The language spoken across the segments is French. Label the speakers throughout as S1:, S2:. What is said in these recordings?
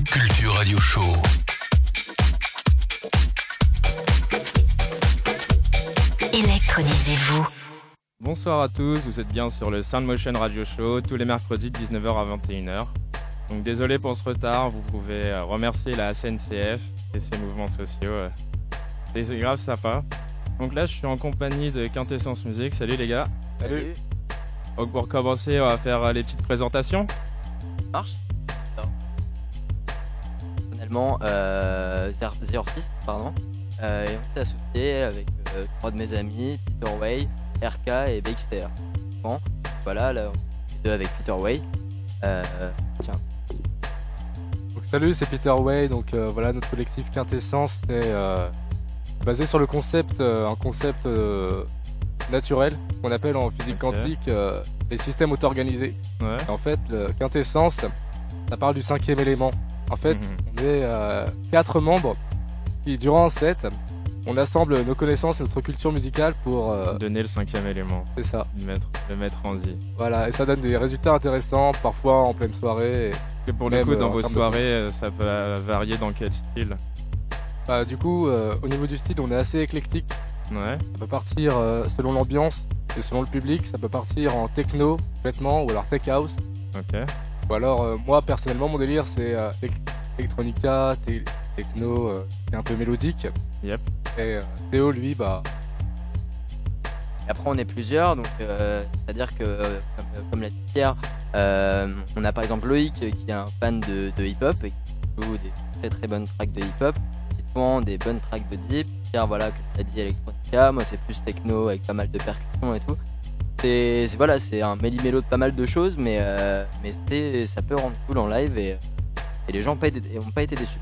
S1: Deep Culture Radio Show.
S2: Électronisez-vous.
S3: Bonsoir à tous, vous êtes bien sur le Sound Motion Radio Show tous les mercredis de 19h à 21h. Donc désolé pour ce retard, vous pouvez euh, remercier la SNCF et ses mouvements sociaux. euh, C'est grave sympa. Donc là je suis en compagnie de Quintessence Musique. Salut les gars.
S4: Salut.
S3: Donc pour commencer on va faire euh, les petites présentations.
S4: Marche. Personnellement, euh, pardon. Euh, et on s'est associé avec euh, trois de mes amis, Peter Way, RK et Baxter. Bon, voilà, là, on est deux avec Peter Way. Euh, tiens,
S5: Donc, salut, c'est Peter Way. Donc euh, voilà, notre collectif Quintessence euh, basé sur le concept, euh, un concept euh, naturel qu'on appelle en physique quantique euh, les systèmes auto-organisés.
S3: Ouais.
S5: En fait, le Quintessence, ça parle du cinquième élément. En fait,
S3: Mhm.
S5: on est euh, quatre membres qui, durant un set, on assemble nos connaissances et notre culture musicale pour. euh,
S3: Donner le cinquième élément,
S5: c'est ça.
S3: le mettre, le mettre en vie.
S5: Voilà, et ça donne des résultats intéressants, parfois en pleine soirée. Et,
S3: pour le coup
S5: euh,
S3: dans
S5: en
S3: vos
S5: de-
S3: soirées euh, ça peut varier dans quel style?
S5: Bah, du coup, euh, au niveau du style, on est assez éclectique.
S3: Ouais.
S5: Ça peut partir euh, selon l'ambiance et selon le public. Ça peut partir en techno complètement ou alors tech house.
S3: Ok.
S5: Ou alors, euh, moi personnellement, mon délire c'est euh, elec- electronica, te- techno, euh, qui est un peu mélodique.
S3: Yep.
S5: Et euh, Théo, lui, bah,
S4: Et après, on est plusieurs, donc euh, c'est-à-dire que, euh, comme, comme l'a dit Pierre, euh, on a par exemple Loïc euh, qui est un fan de, de hip-hop et qui joue des très très bonnes tracks de hip-hop, Titouan des bonnes tracks de deep, Pierre, voilà, comme tu as dit, electronica, moi c'est plus techno avec pas mal de percussions et tout. C'est c'est- voilà, c'est un méli-mélo de pas mal de choses, mais, euh, mais c'est- ça peut rendre cool en live et, et les gens n'ont pas, été- ont pas été déçus.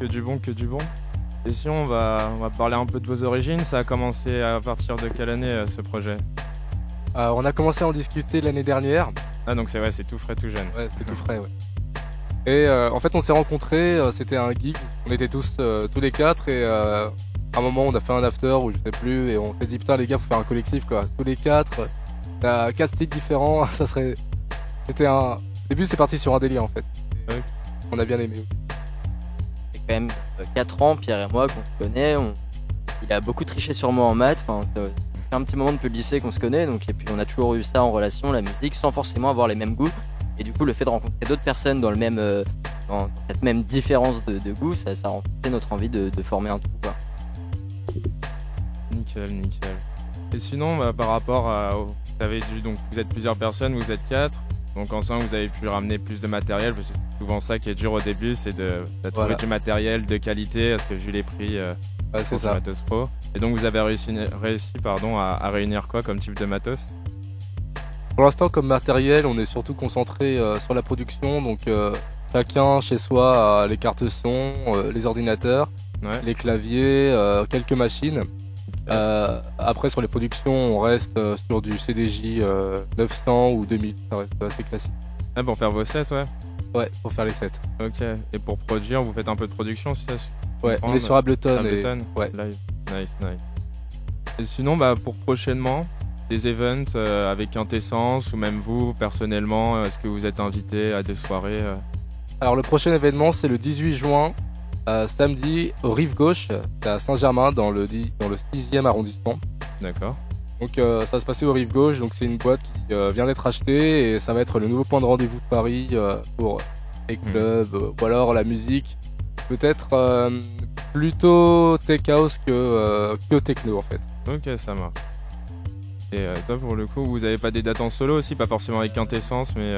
S3: Que du bon, que du bon. Et si on va, on va parler un peu de vos origines, ça a commencé à partir de quelle année euh, ce projet?
S5: Euh, on a commencé à en discuter l'année dernière.
S3: Ah donc c'est vrai, c'est tout frais, tout jeune.
S5: Ouais, c'était tout frais, ouais. Et euh, en fait, on s'est rencontrés, c'était un gig. On était tous, euh, tous les quatre, et euh, un moment, on a fait un after, ou je sais plus, et on s'est dit, putain, les gars, faut faire un collectif, quoi. Tous les quatre, t'as quatre styles différents, ça serait. C'était un. Au début, c'est parti sur un délire, en fait.
S3: Ouais.
S5: On a bien aimé.
S4: C'est quand même 4 ans, Pierre et moi, qu'on se connaît. On... Il a beaucoup triché sur moi en maths. Enfin, ça fait un petit moment depuis le lycée qu'on se connaît. Donc, et puis, on a toujours eu ça en relation, la musique, sans forcément avoir les mêmes goûts. Et du coup, le fait de rencontrer d'autres personnes dans, le même, euh, dans cette même différence de, de goût, ça, ça a renforcé notre envie de, de former un tout. Quoi.
S3: Nickel, nickel. Et sinon, bah, par rapport à. Vous avez dû, donc vous êtes plusieurs personnes, vous êtes quatre. Donc ensemble, vous avez pu ramener plus de matériel, parce que c'est souvent ça qui est dur au début, c'est de, de trouver
S5: Voilà.
S3: du matériel de qualité, parce que vu les prix euh,
S5: Ouais, c'est ça.
S3: matos pro. Et donc vous avez réussi, réussi pardon, à, à réunir quoi comme type de matos?
S5: Pour l'instant, comme matériel, on est surtout concentré euh, sur la production. Donc, euh, chacun chez soi a les cartes son, euh, les ordinateurs,
S3: Ouais.
S5: les claviers, euh, quelques machines. Euh, après, sur les productions, on reste euh, sur du CDJ euh, 900 ou 2000. Ça reste assez classique.
S3: Ah, pour faire vos sets, ouais.
S5: Ouais, pour faire les sets.
S3: Ok. Et pour produire, vous faites un peu de production, si ça se
S5: Ouais, on est sur Ableton. et-
S3: Ableton
S5: ouais.
S3: Live. Nice, nice. Et sinon, bah, pour prochainement, des events avec Quintessence ou même vous, personnellement, est-ce que vous êtes invité à des soirées
S5: Alors, le prochain événement, c'est le 18 juin, euh, samedi, au Rive Gauche, c'est à Saint-Germain, dans le, dans le 6e arrondissement.
S3: D'accord.
S5: Donc euh, ça va se passer au Rive Gauche, donc c'est une boîte qui euh, vient d'être achetée et ça va être le nouveau point de rendez-vous de Paris euh, pour les
S3: Hmm.
S5: clubs ou alors la musique. Peut-être euh, plutôt tech house que, euh, que techno en fait.
S3: Ok, ça marche. Et euh, toi, pour le coup, vous avez pas des dates en solo aussi, pas forcément avec Quintessence, mais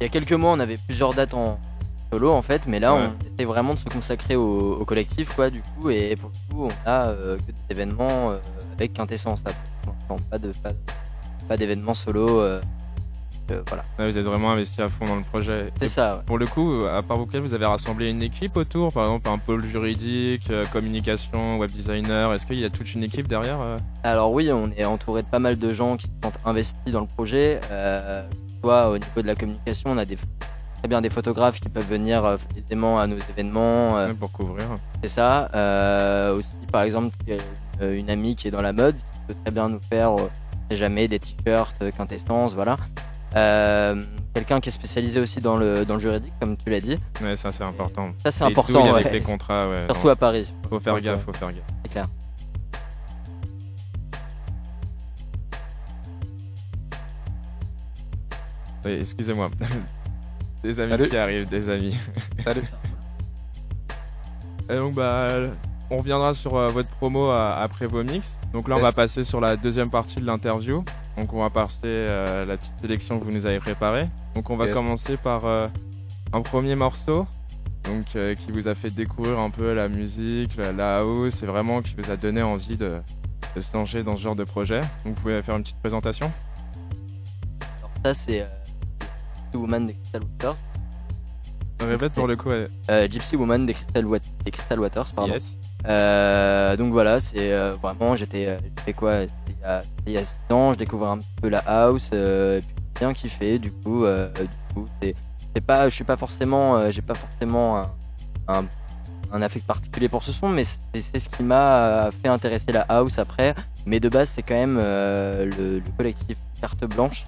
S4: Il y a quelques mois, on avait plusieurs dates en solo en fait, mais là,
S3: Ouais.
S4: on essaie vraiment de se consacrer au, au collectif, quoi, du coup, et pour le coup, on a euh, que des événements euh, avec quintessence, là, pas de pas, pas d'événements solo, euh, voilà,
S3: ouais, vous êtes vraiment investi à fond dans le projet.
S4: c'est ça. ouais.
S3: Pour le coup, à part vous quatre, vous avez rassemblé une équipe autour, par exemple un pôle juridique, communication, web designer. Est-ce qu'il y a toute une équipe derrière
S4: Alors oui, on est entouré de pas mal de gens qui sentent investis dans le projet. Soit au niveau de la communication, on a des très bien des photographes qui peuvent venir euh, aisément à nos événements. euh,
S3: Ouais, pour couvrir
S4: C'est ça. Euh, aussi, par exemple, une, amie qui est dans la mode, qui peut très bien nous faire, jamais, des t-shirts, quintessence, voilà. Euh, quelqu'un qui est spécialisé aussi dans le, dans le juridique, comme tu l'as dit.
S3: Ouais, ça c'est important.
S4: Ça, c'est important.
S3: avec les contrats, ouais.
S4: Surtout à Paris,
S3: Faut faire gaffe, faut faire gaffe.
S4: c'est clair.
S3: Oui, excusez-moi. des amis
S5: Salut.
S3: qui arrivent, des amis.
S5: Salut.
S3: Et donc bah on reviendra sur euh, votre promo à- après vos mix. Donc là on
S5: Yes.
S3: va passer sur la deuxième partie de l'interview. Donc on va passer euh, la petite sélection que vous nous avez préparée. Donc on va
S5: Yes.
S3: commencer par euh, un premier morceau. Donc euh, qui vous a fait découvrir un peu la musique, la, la house et vraiment qui vous a donné envie de, de se lancer dans ce genre de projet. Donc vous pouvez faire une petite présentation?
S4: Alors, ça, c'est euh, Woman des Crystal Waters.
S3: Répète pour le coup. ouais.
S4: Euh, Gypsy Woman des Crystal, Wat- des Crystal Waters, pardon.
S3: Yes.
S4: Euh, donc voilà, c'est euh, vraiment, j'étais, quoi il y a- c'était il y a 6 ans, je découvre un peu la house, et puis j'ai bien kiffé. Du coup, du coup, c'est, pas, je suis pas forcément, j'ai pas forcément un, un, un affect particulier pour ce son, mais c'est, ce qui m'a fait intéresser la house après. Mais de base, c'est quand même le, le collectif Carte Blanche,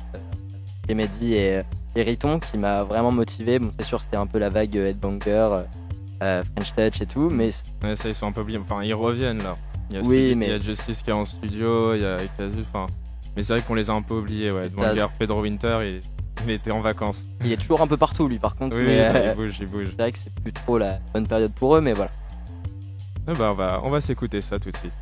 S4: les Mehdi et Riton qui m'a vraiment motivé. Bon, c'est sûr, c'était un peu la vague euh, Headbanger, euh, French Touch et tout, mais
S3: Ouais, ça, ils sont un peu oubliés. Enfin, ils reviennent là. Il y a,
S4: Oui,
S3: celui-
S4: mais-
S3: il y a Justice qui est en studio, il y a Casus. Enfin, mais c'est vrai qu'on les a un peu oubliés. Ouais. Le Pedro Winter, il, il était en vacances.
S4: Il est toujours un peu partout lui par contre,
S3: Oui,
S4: mais
S3: oui,
S4: euh,
S3: il bouge, il bouge.
S4: c'est vrai que c'est plus trop la bonne période pour eux, mais voilà.
S3: On va, on va s'écouter ça tout de suite.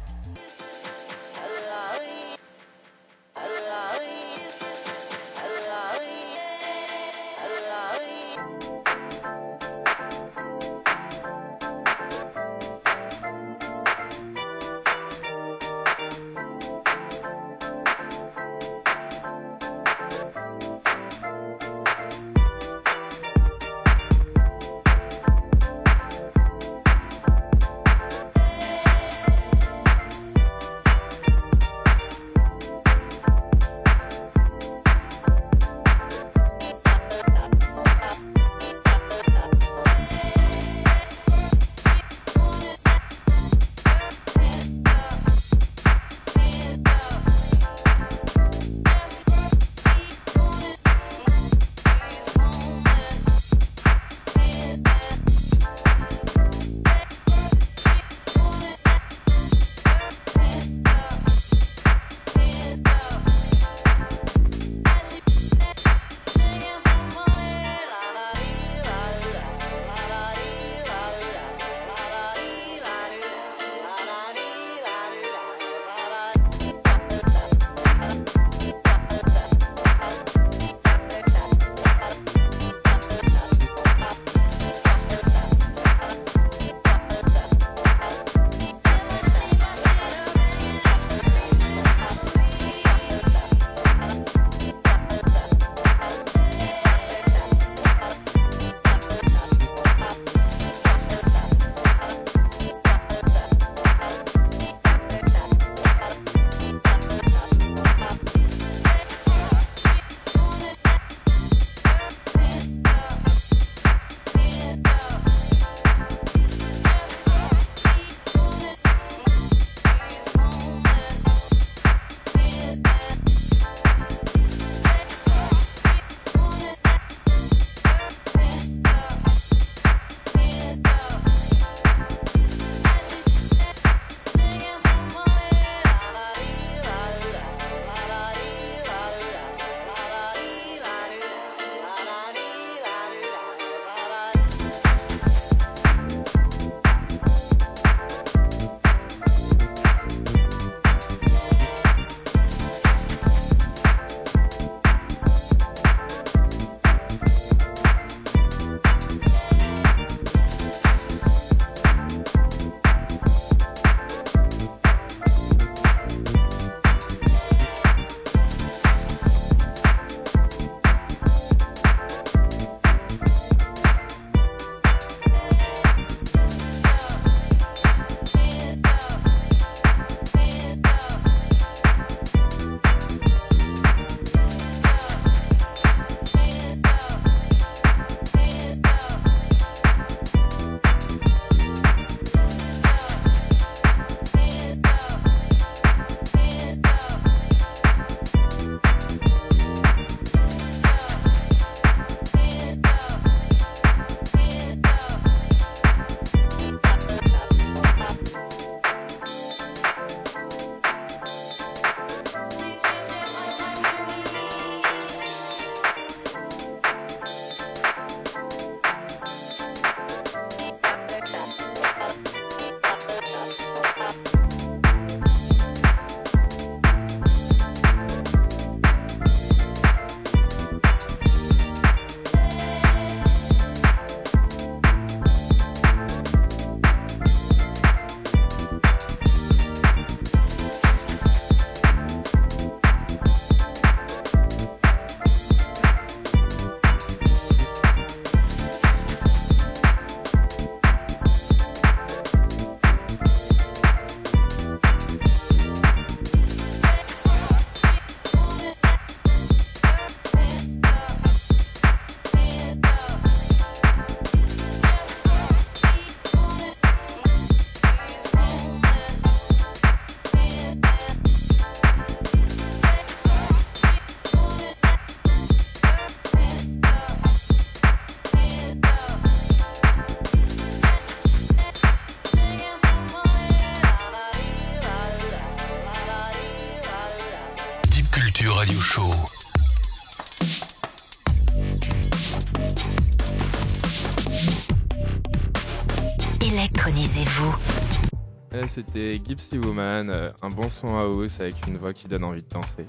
S3: C'était Gypsy Woman, euh, un bon son house avec une voix qui donne envie de danser.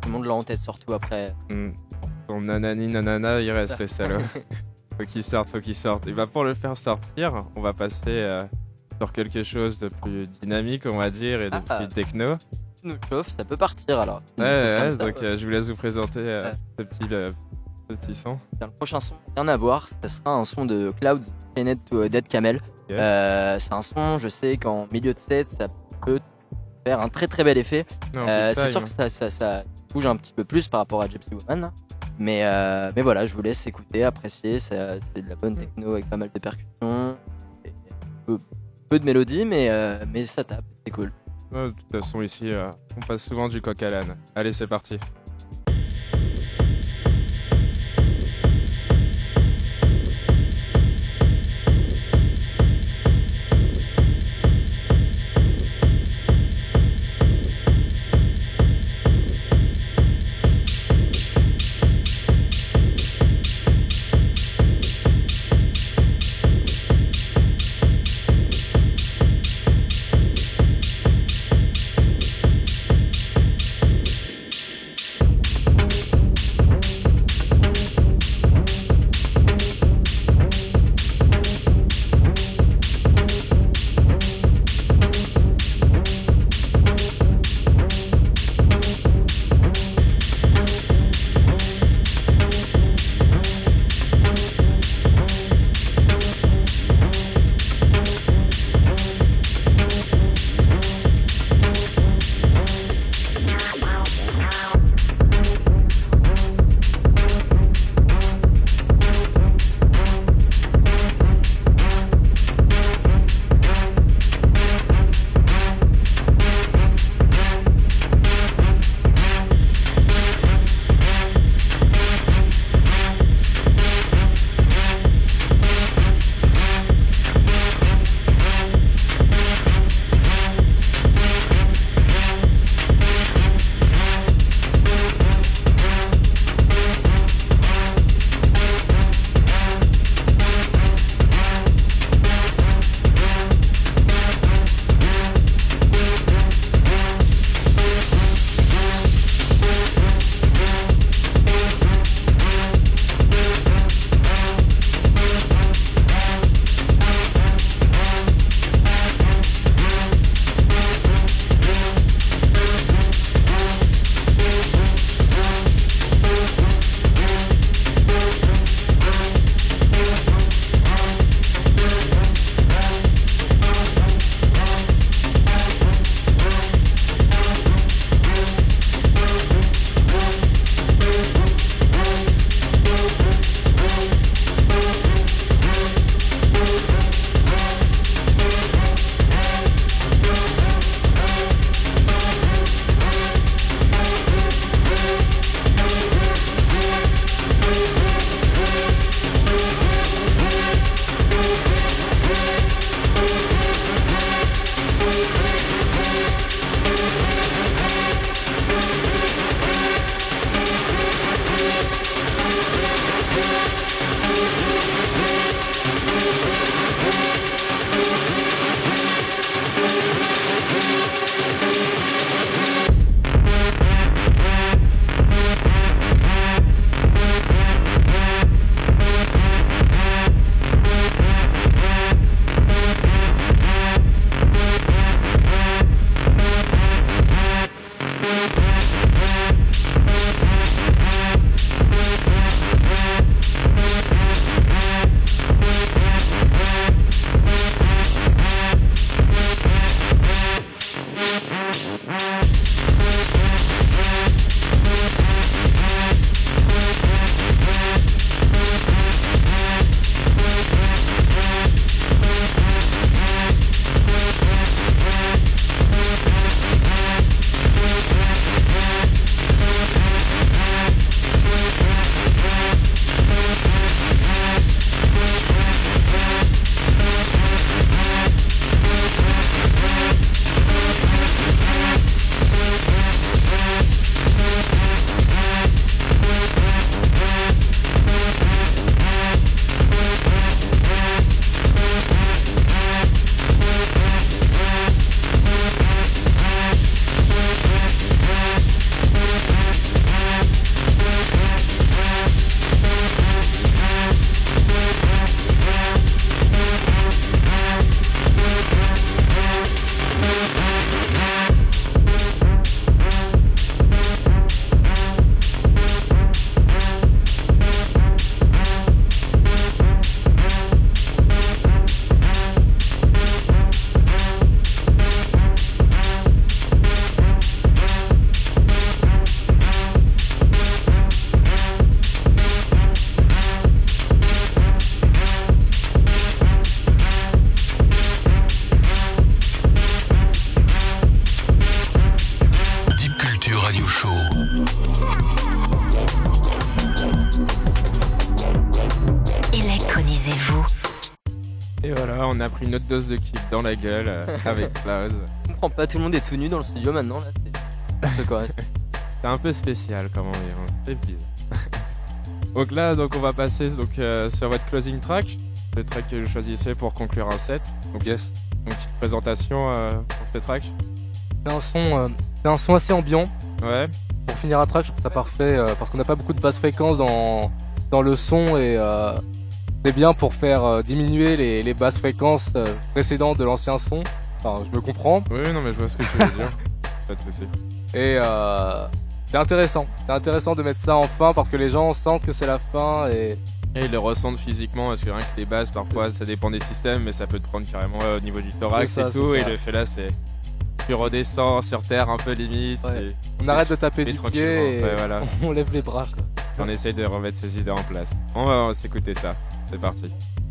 S4: Tout le monde l'a en tête, surtout après.
S3: Hmm. Ton nanani nanana, il reste
S4: Ça.
S3: le salaud. faut qu'il sorte, faut qu'il sorte. Et bah pour le faire sortir, on va passer euh, sur quelque chose de plus dynamique, on va dire, et de
S4: Ah.
S3: plus techno.
S4: Nous chauffe, ça peut partir alors.
S3: Ouais, ouais,
S4: ça,
S3: donc
S4: ouais.
S3: euh, je vous laisse vous présenter euh,
S4: Ouais.
S3: ce petit, son.
S4: Dans le prochain son, rien à voir, ce sera un son de Clouds, Planet to Dead Camel.
S3: Yes.
S4: Euh, c'est un son, je sais qu'en milieu de set, ça peut faire un très très bel effet. Euh, c'est sûr que ça, ça- ça bouge un petit peu plus par rapport à Gypsy Woman. Mais, euh, mais voilà, je vous laisse écouter, apprécier. C'est de la bonne techno avec pas mal de percussions. et peu, peu de mélodie, mais, mais ça tape, c'est cool.
S3: De toute façon, ici, on passe souvent du coq à l'âne. Allez, c'est parti. Une autre dose de kick dans la gueule euh, avec Klaus.
S4: Je comprends pas, tout le monde est tout nu dans le studio maintenant là. C'est un peu correct.
S3: C'est un peu spécial comme ambiance, c'est bizarre. donc là, donc on va passer donc, euh, sur votre closing track, le track que vous choisissez pour conclure un set.
S5: Donc yes.
S3: Donc petite présentation euh, pour ce track.
S5: C'est un son, euh, c'est un son assez ambiant.
S3: Ouais,
S5: Pour finir un track, je trouve ça parfait euh, parce qu'on n'a pas beaucoup de basses fréquences dans, dans le son et euh, c'est bien pour faire euh, diminuer les, les basses fréquences euh, précédentes de l'ancien son. Enfin, je me comprends.
S3: oui, non mais je vois ce que tu veux dire. Pas de soucis.
S5: Et euh, c'est intéressant. C'est intéressant de mettre ça en fin parce que les gens sentent que c'est la fin et
S3: Et ils le ressentent physiquement parce que rien que les basses, parfois ça dépend des systèmes, mais ça peut te prendre carrément ouais, au niveau du thorax
S5: ça,
S3: et tout. Et
S5: ça.
S3: le fait là, c'est tu redescends sur terre un peu limite.
S5: Ouais.
S3: et-
S5: on arrête de taper du pied et
S3: Ouais, voilà.
S5: on lève les bras. quoi.
S3: On essaye de remettre ses idées en place. On va, on va s'écouter ça. C'est parti.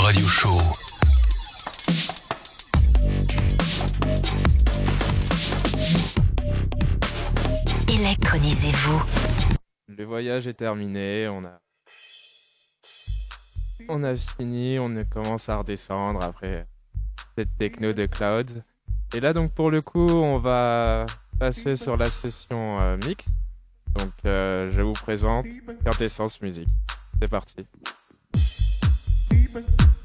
S2: Radio Show.
S1: Électronisez-vous.
S3: Le voyage est terminé, on a on a fini, on commence à redescendre après cette techno de cloud. Et là donc pour le coup, on va passer sur la session euh, mix. Donc euh, je vous présente Quintessence Musique. C'est parti.
S1: Deep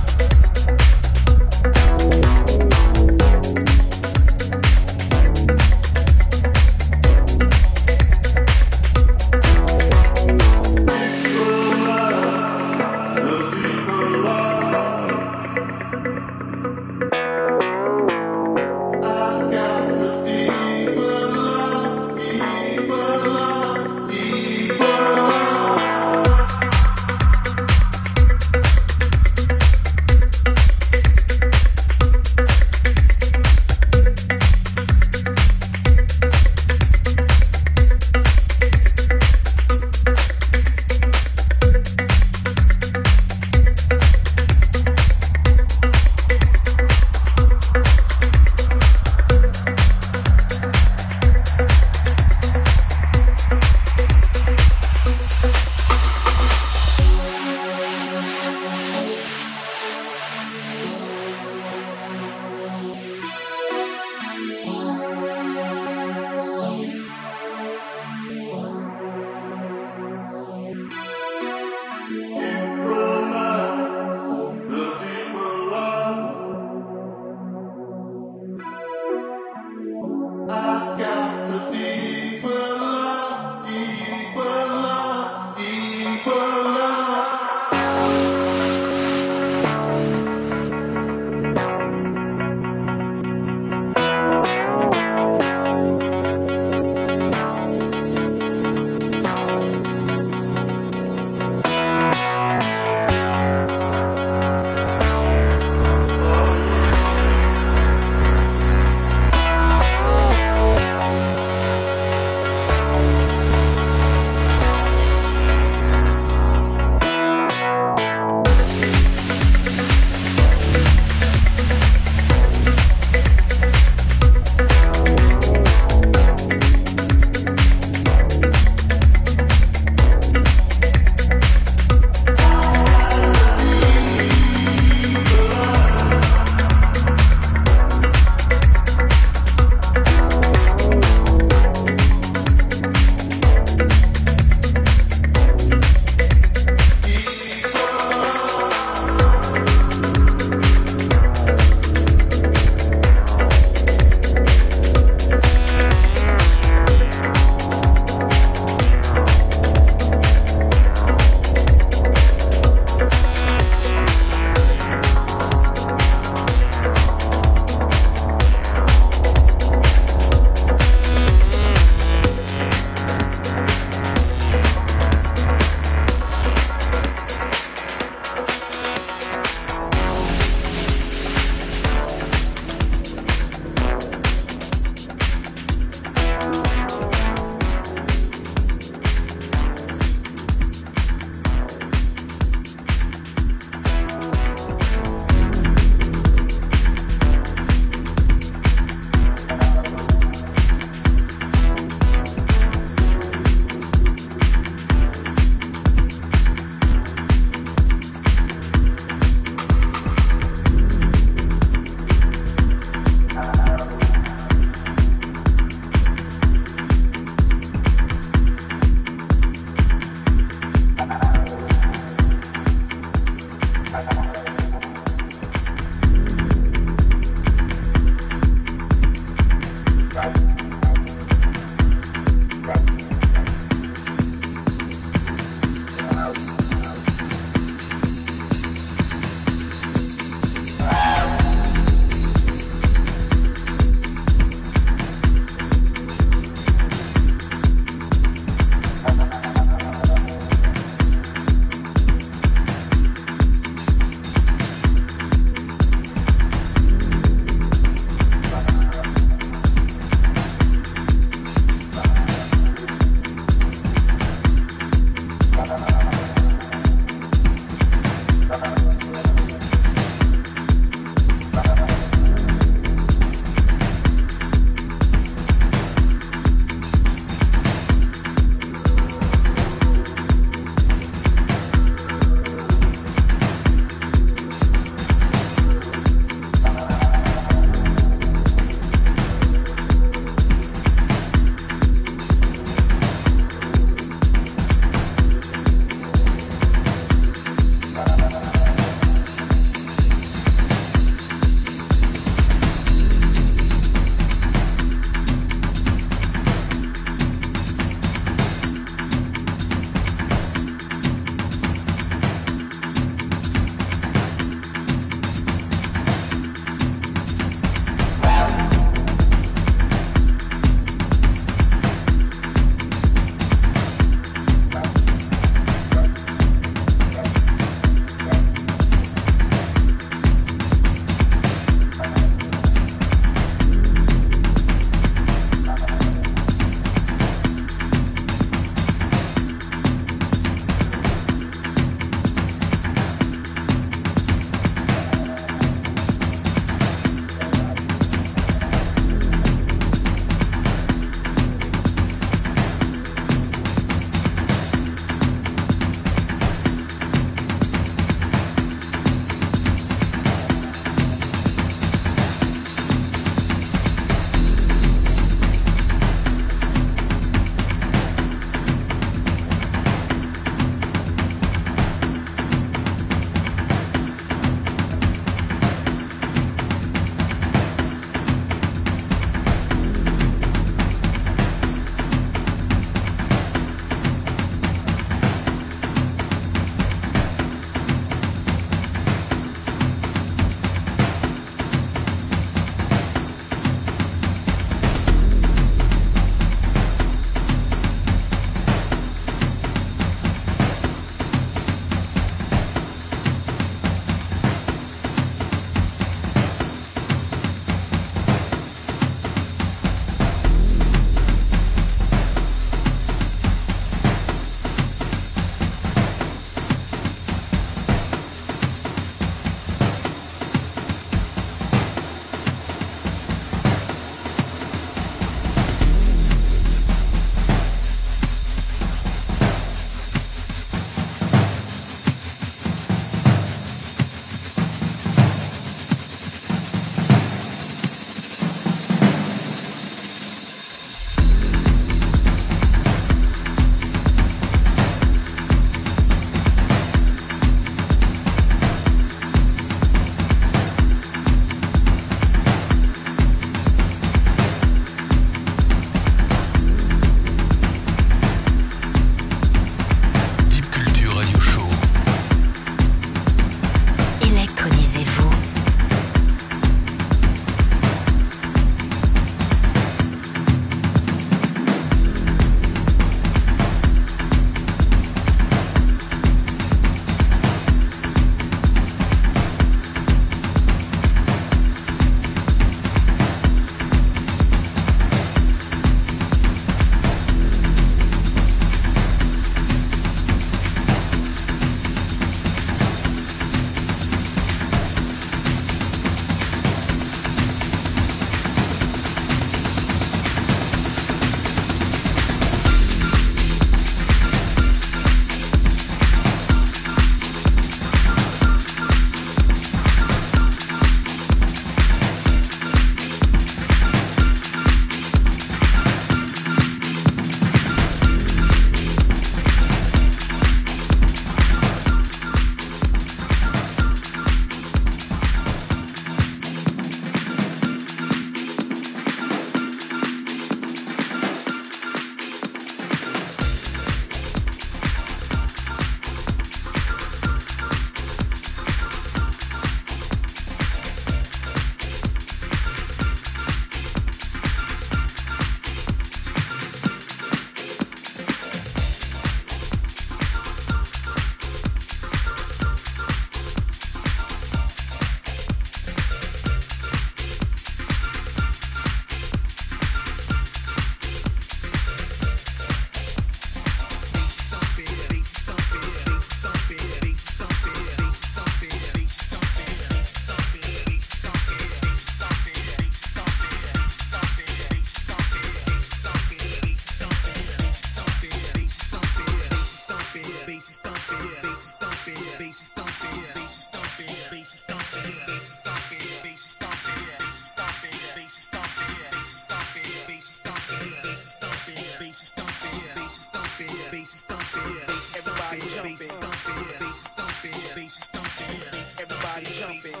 S1: bass is thumping,
S2: yeah.
S1: bass is thumping, yeah. bass
S2: is
S1: thumping, bass is thumping, Everybody jumping. is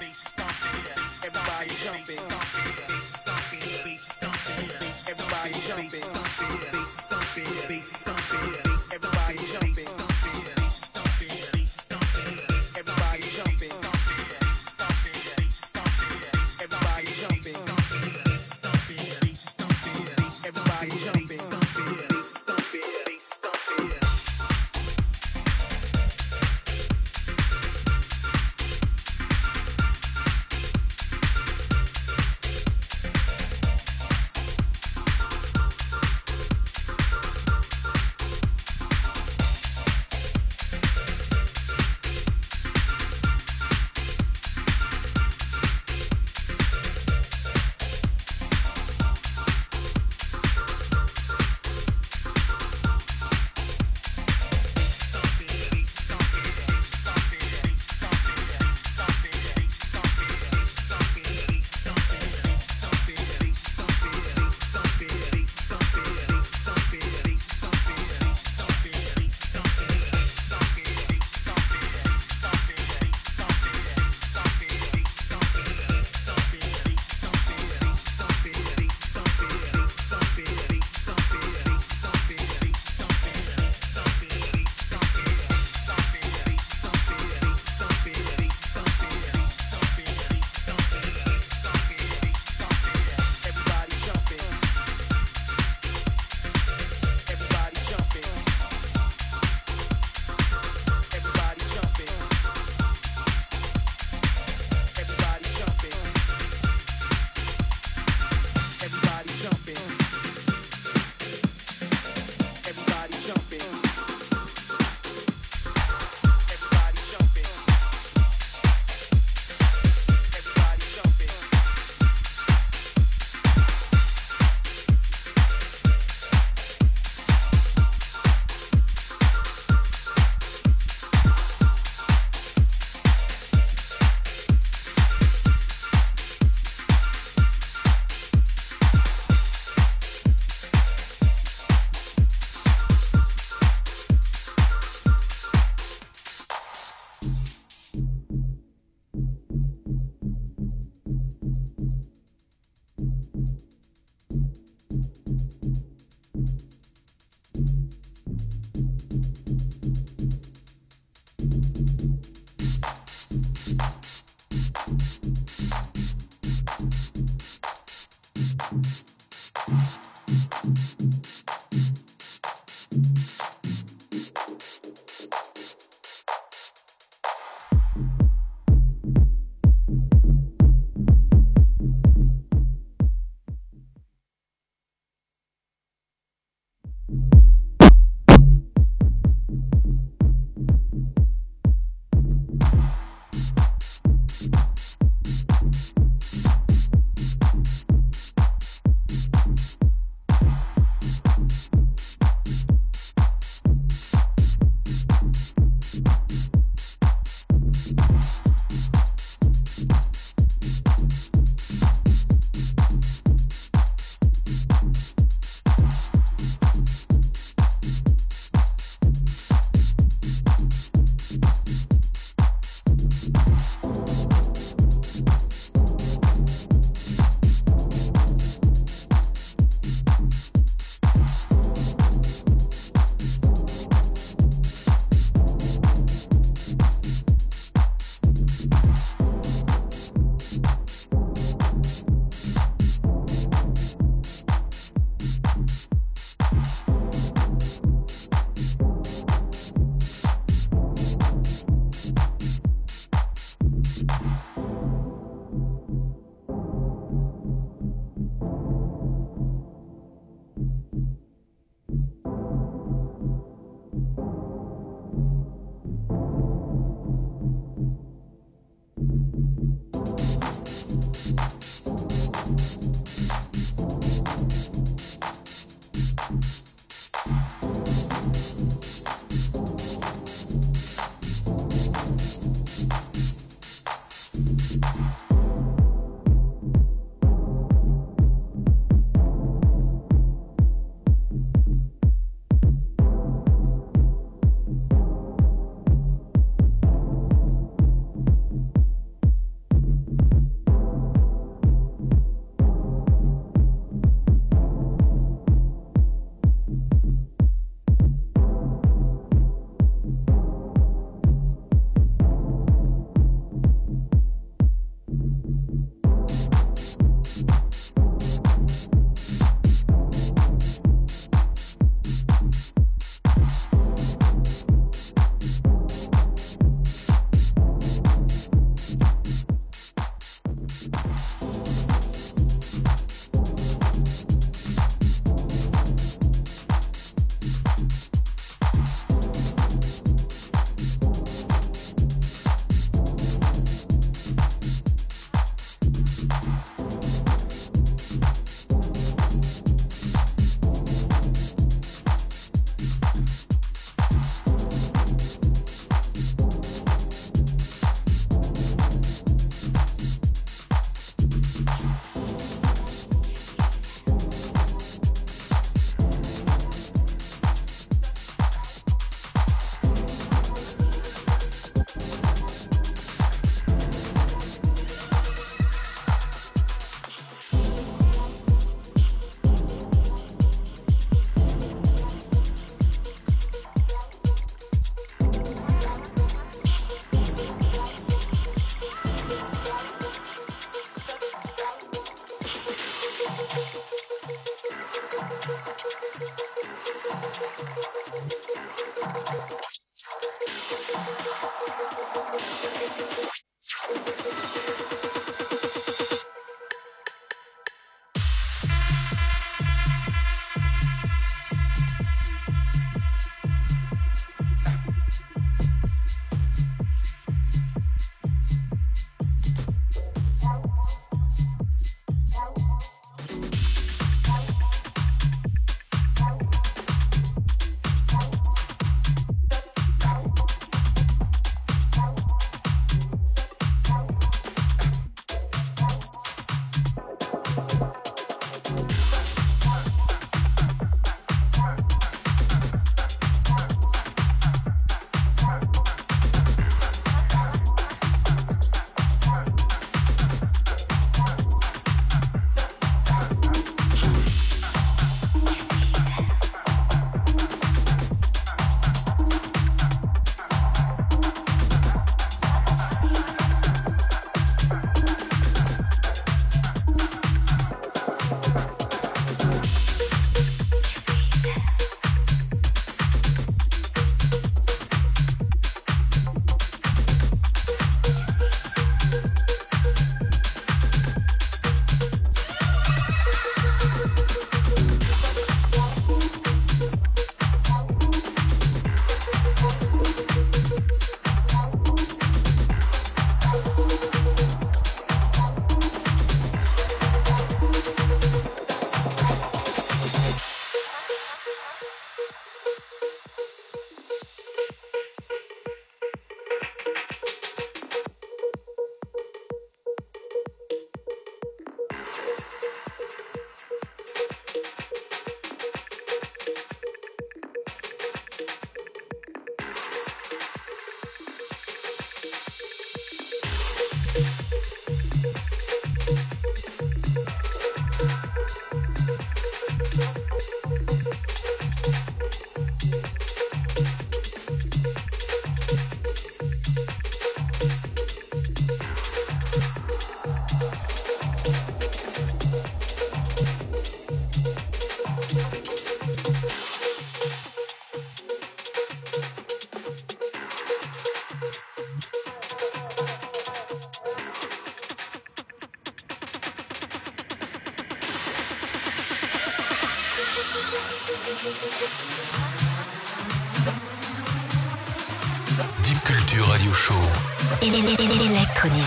S1: bass is thumping, everybody jumping.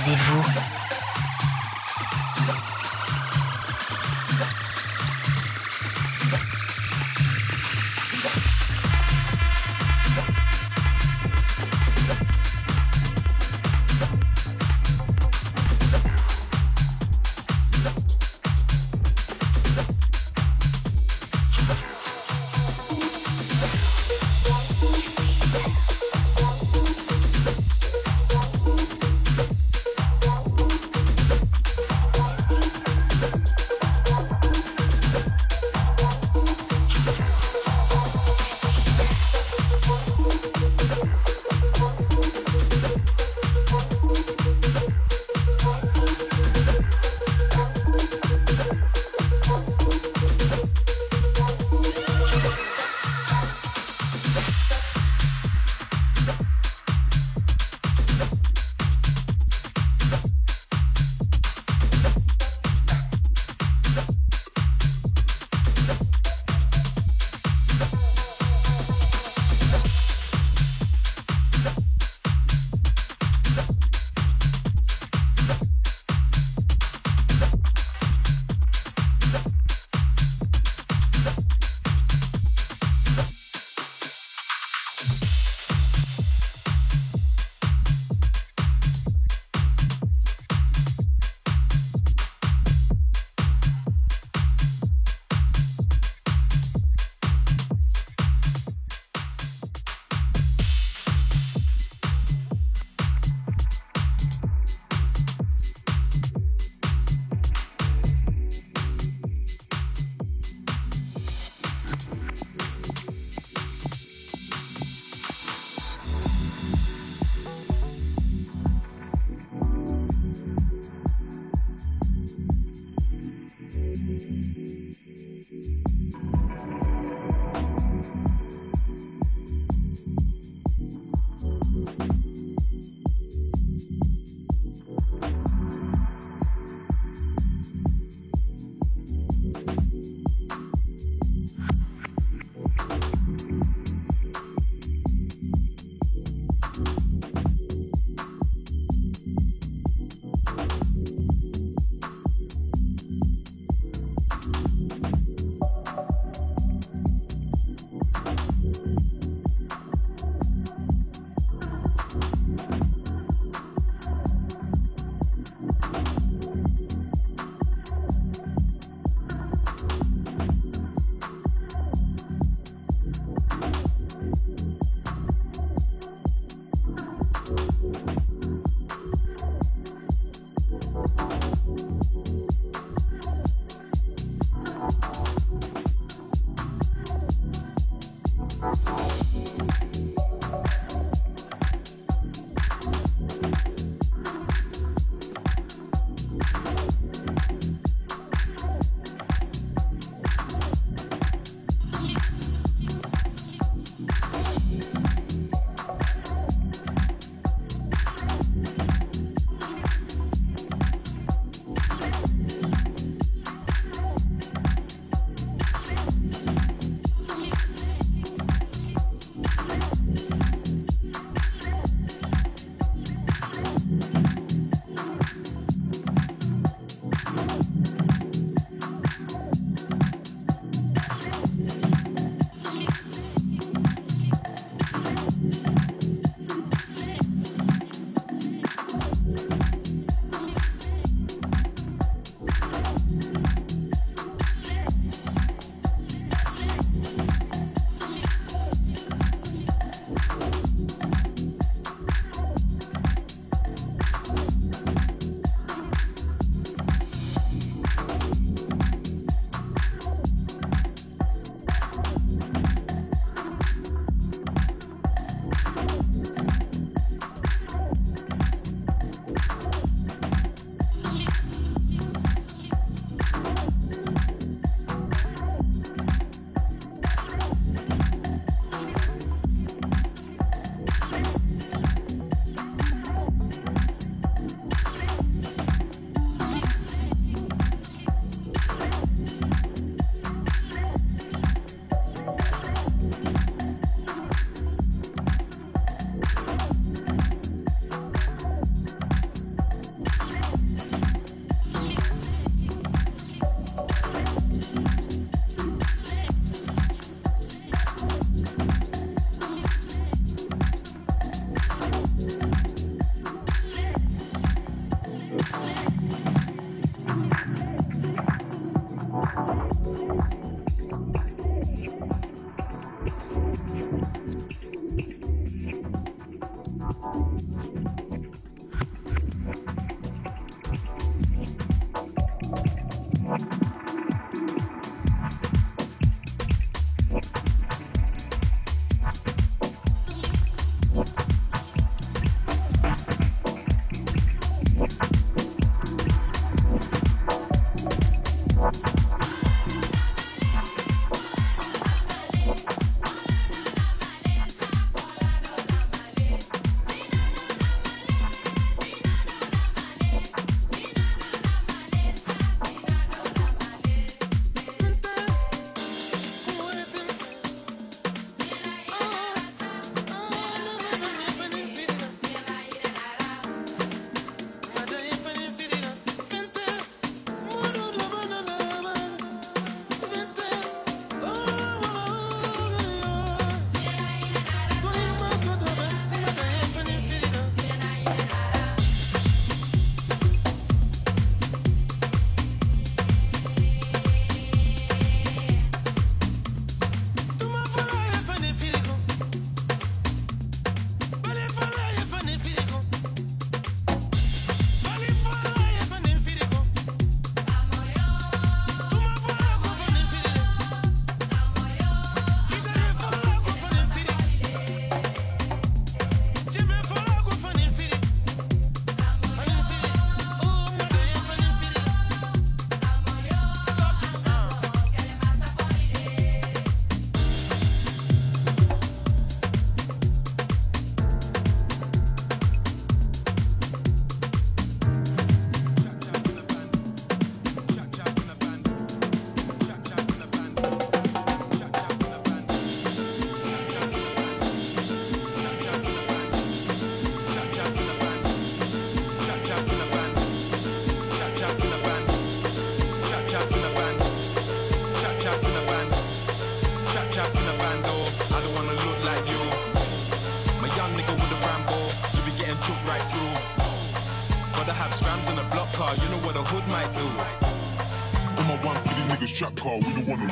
S2: Électronisez-vous.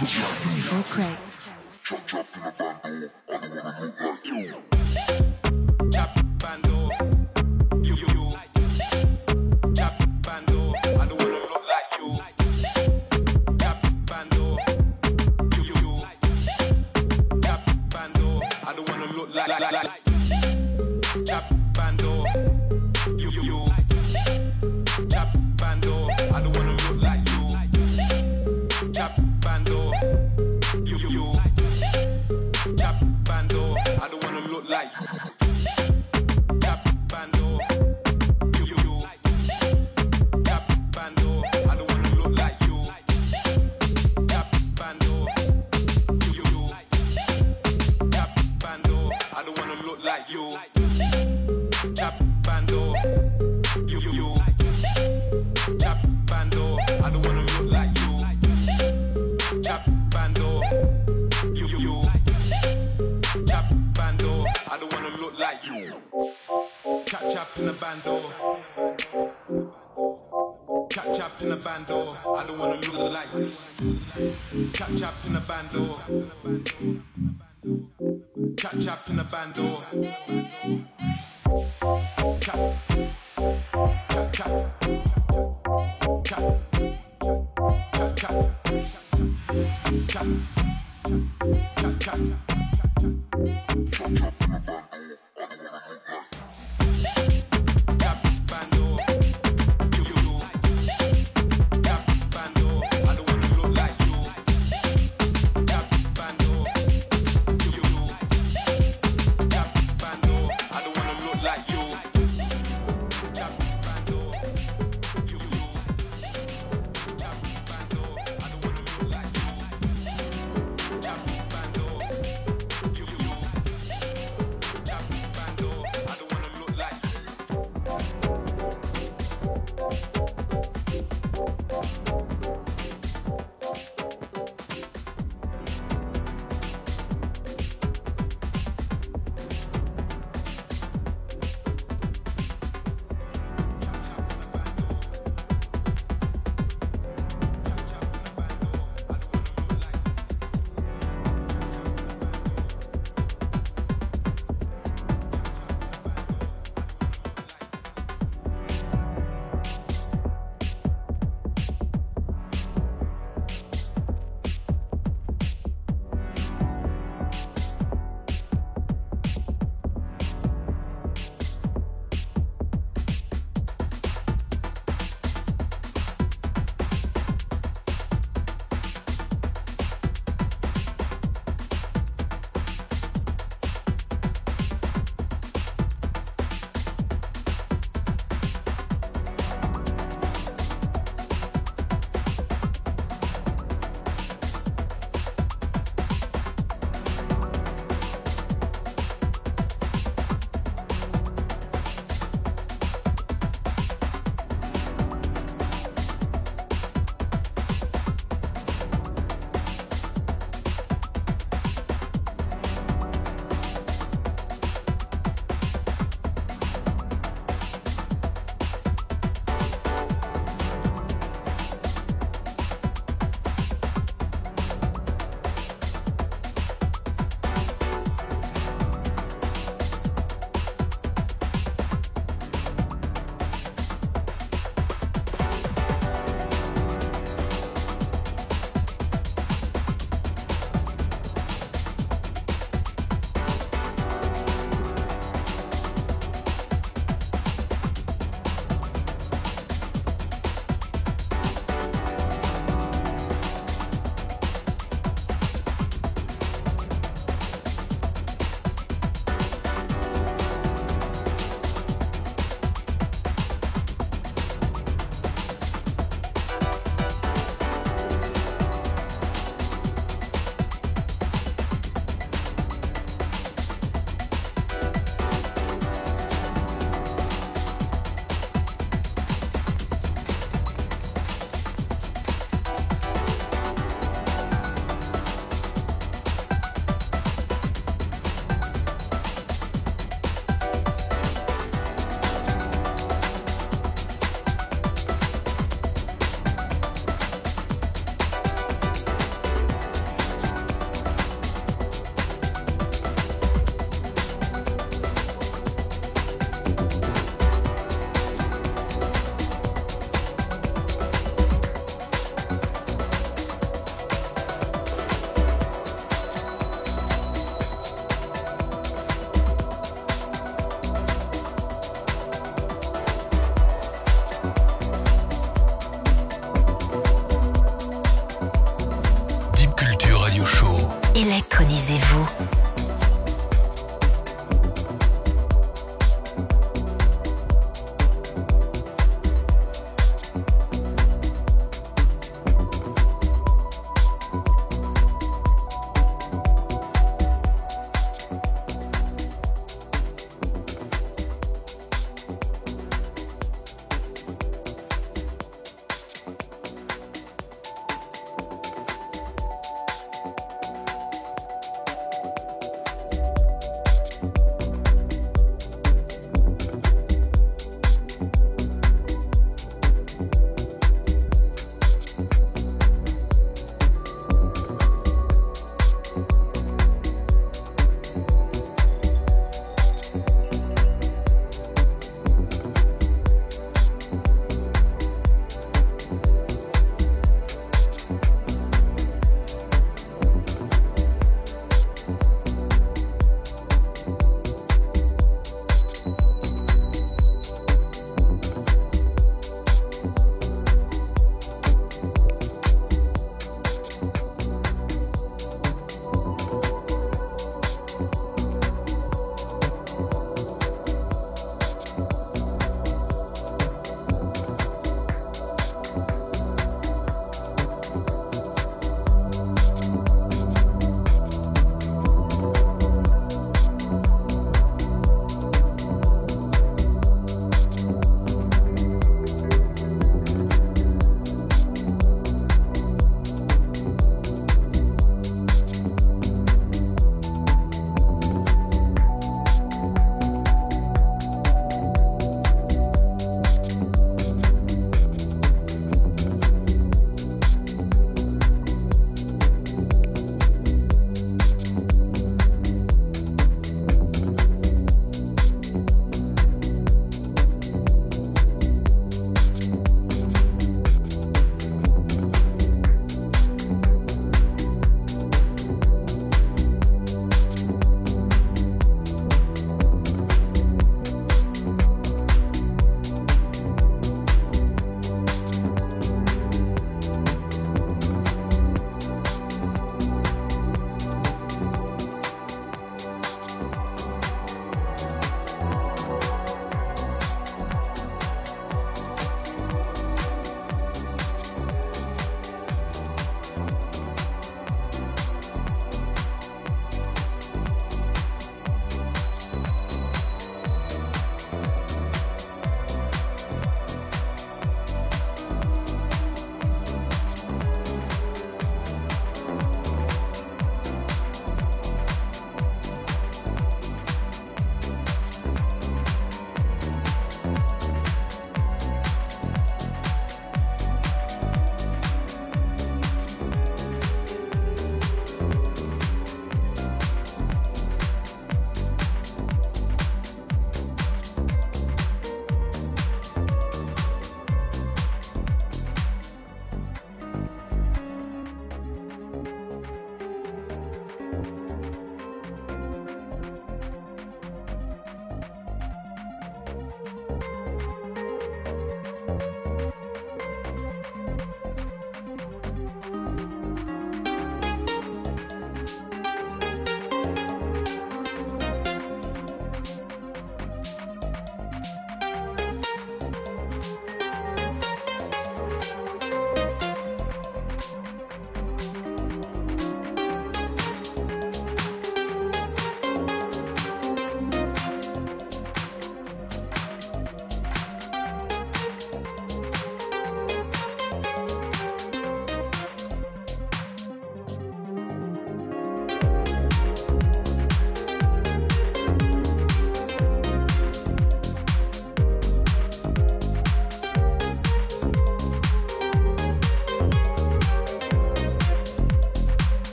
S3: Just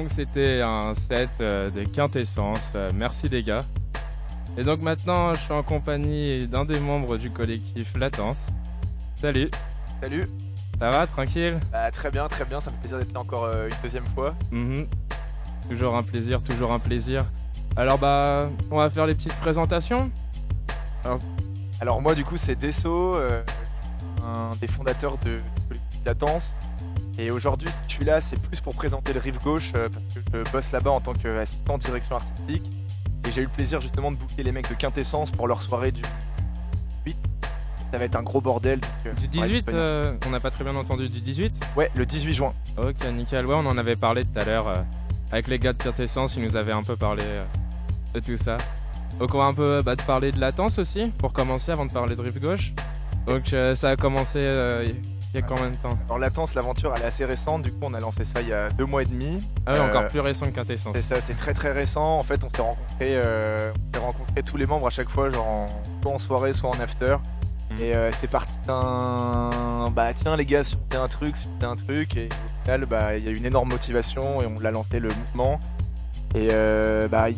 S3: donc c'était un set euh, de quintessence. Euh, merci les gars. Et donc maintenant je suis en compagnie d'un des membres du collectif Latence. Salut,
S6: Salut,
S3: ça va tranquille?
S6: Bah, très bien, très bien, ça me fait plaisir d'être là encore euh, une deuxième fois.
S3: Mhm. Toujours un plaisir, toujours un plaisir. Alors bah on va faire les petites présentations.
S6: Alors moi du coup c'est Desso, euh, un des fondateurs de Collectif Latence. Et aujourd'hui si je suis là c'est plus pour présenter le Rive Gauche euh, parce que je bosse là-bas en tant qu'assistant de direction artistique. Et j'ai eu le plaisir justement de booker les mecs de Quintessence pour leur soirée du 8. Ça va être un gros bordel. donc, euh,
S3: Du
S6: on va être
S3: 18,
S6: disponible.
S3: euh, on n'a pas très bien entendu du 18
S6: Ouais, le 18 juin.
S3: Ok, nickel. Ouais, on en avait parlé tout à l'heure euh, avec les gars de Quintessence, ils nous avaient un peu parlé de tout ça. Donc on va un peu bah, te parler de latence aussi, pour commencer, avant de parler de rive gauche. Donc ça a commencé il y a combien de temps?
S6: Alors Latence, l'aventure elle est assez récente, du coup on a lancé ça il y a deux mois et demi.
S3: Ah
S6: Euh,
S3: encore plus récent que Quintessence.
S6: C'est ça, c'est très très récent. En fait, on s'est rencontrés, euh, on s'est rencontrés tous les membres à chaque fois, genre en, soit en soirée, soit en after.
S3: Mhm.
S6: Et euh, c'est parti d'un bah tiens les gars, si on fait un truc, si on fait un truc. Et au final, bah il y a eu une énorme motivation et on l'a lancé le mouvement. Et euh, bah il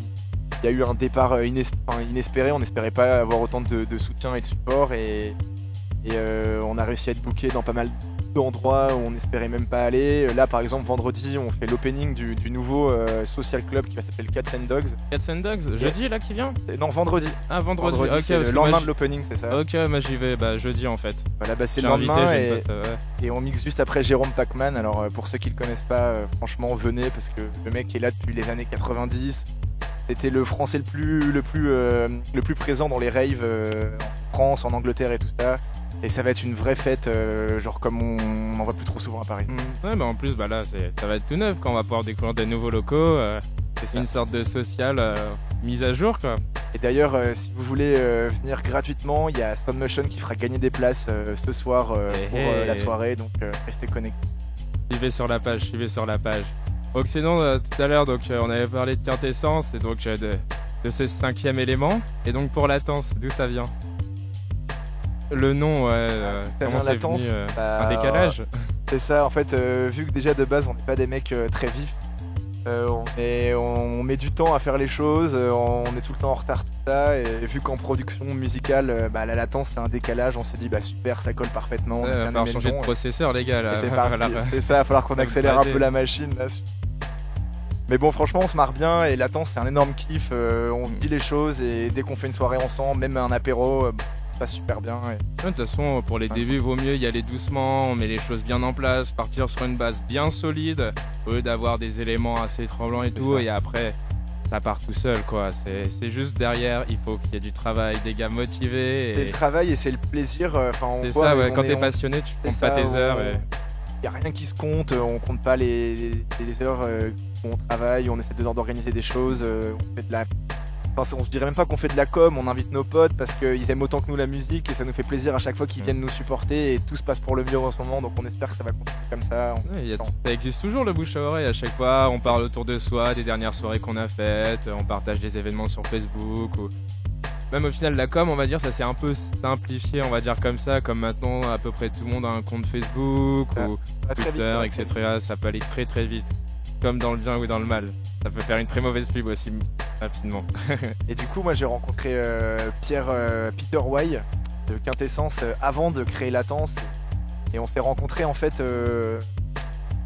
S6: y a eu un départ euh, inespéré. On n'espérait pas avoir autant de, de soutien et de support et, et euh, on a réussi à être booké dans pas mal d'endroits où on n'espérait même pas aller. Là, par exemple, vendredi, on fait l'opening du, du nouveau euh, social club qui va s'appeler Cats and Dogs.
S3: Cats and Dogs, jeudi là qui vient
S6: non, vendredi.
S3: Ah, vendredi.
S6: Vendredi,
S3: ok,
S6: c'est le lendemain de l'opening, c'est ça.
S3: Ok, moi j'y vais bah, jeudi en fait.
S6: Voilà, bah, c'est le lendemain et,
S3: pote, euh, ouais.
S6: et on mixe juste après Jérôme Pacman. Alors, euh, pour ceux qui le connaissent pas, euh, franchement, venez parce que le mec est là depuis les années 90. C'était le français le plus, le plus, euh, le plus présent dans les raves euh, en France, en Angleterre et tout ça. Et ça va être une vraie fête, euh, genre comme on n'en voit plus trop souvent à Paris.
S3: Mm. Ouais, bah en plus, bah là, ça va être tout neuf quand on va pouvoir découvrir des nouveaux locaux. euh,
S6: C'est
S3: une sorte de social euh, mise à jour, quoi.
S6: Et d'ailleurs, si vous voulez venir gratuitement, il y a Motion qui fera gagner des places ce soir
S3: Eh
S6: pour
S3: eh.
S6: la soirée. Donc, restez connectés.
S3: Suivez sur la page, suivez sur la page. Donc sinon, tout à l'heure, donc on avait parlé de quintessence et donc de, de ce cinquième élément. Et donc pour latence, d'où ça vient? Le nom, ouais. euh, comment
S6: vient
S3: c'est venu euh,
S6: bah,
S3: Un décalage
S6: C'est ça, en fait, euh, vu que déjà de base on n'est pas des mecs très vifs, euh, on, est- on met du temps à faire les choses, on est tout le temps en retard, tout ça, et vu qu'en production musicale, bah, la latence c'est un décalage, on s'est dit bah super, ça colle parfaitement. on
S3: va changer de processeur, les gars. Là.
S6: c'est.
S3: Voilà.
S6: Ça, il va falloir qu'on accélère un peu la machine là. Mais bon, franchement, on se marre bien et latence c'est un énorme kiff. euh, on dit les choses et dès qu'on fait une soirée ensemble, même un apéro, ça super bien. et-
S3: Ouais, De toute façon, pour les débuts, vaut mieux y aller doucement, on met les choses bien en place, partir sur une base bien solide, au lieu d'avoir des éléments assez tremblants et tout,
S6: ça.
S3: et après, ça part tout seul, quoi. C'est juste derrière, il faut qu'il y ait du travail, des gars motivés.
S6: C'est
S3: Et...
S6: le travail et c'est le plaisir. euh, Enfin,
S3: C'est ça, ouais,
S6: on
S3: quand t'es
S6: on-
S3: passionné, tu comptes
S6: ça,
S3: pas tes
S6: on-
S3: heures. Et...
S6: Il n'y a rien qui se compte, euh, on compte pas les, les- les heures euh, où on travaille, on essaie de- d'organiser des choses, euh, on fait de la. Enfin, on se dirait même pas qu'on fait de la com, on invite nos potes parce qu'ils aiment autant que nous la musique et ça nous fait plaisir à chaque fois qu'ils
S3: Mm.
S6: viennent nous supporter et tout se passe pour le mieux en ce moment donc on espère que ça va continuer comme ça.
S3: Ça existe toujours le bouche à oreille à chaque fois, on parle autour de soi, des dernières soirées qu'on a faites, on partage des événements sur Facebook ou même au final, la com, on va dire, ça s'est un peu simplifié, on va dire comme ça, comme maintenant à peu près tout le monde a un compte Facebook
S6: Ouais.
S3: ou
S6: vite,
S3: Twitter, etc. Ça peut aller très très vite, comme dans le bien ou dans le mal. Ça peut faire une très mauvaise pub aussi rapidement.
S6: Et du coup, moi j'ai rencontré euh, Pierre euh, Peter Way de Quintessence euh, avant de créer Latence. Et on s'est rencontrés en fait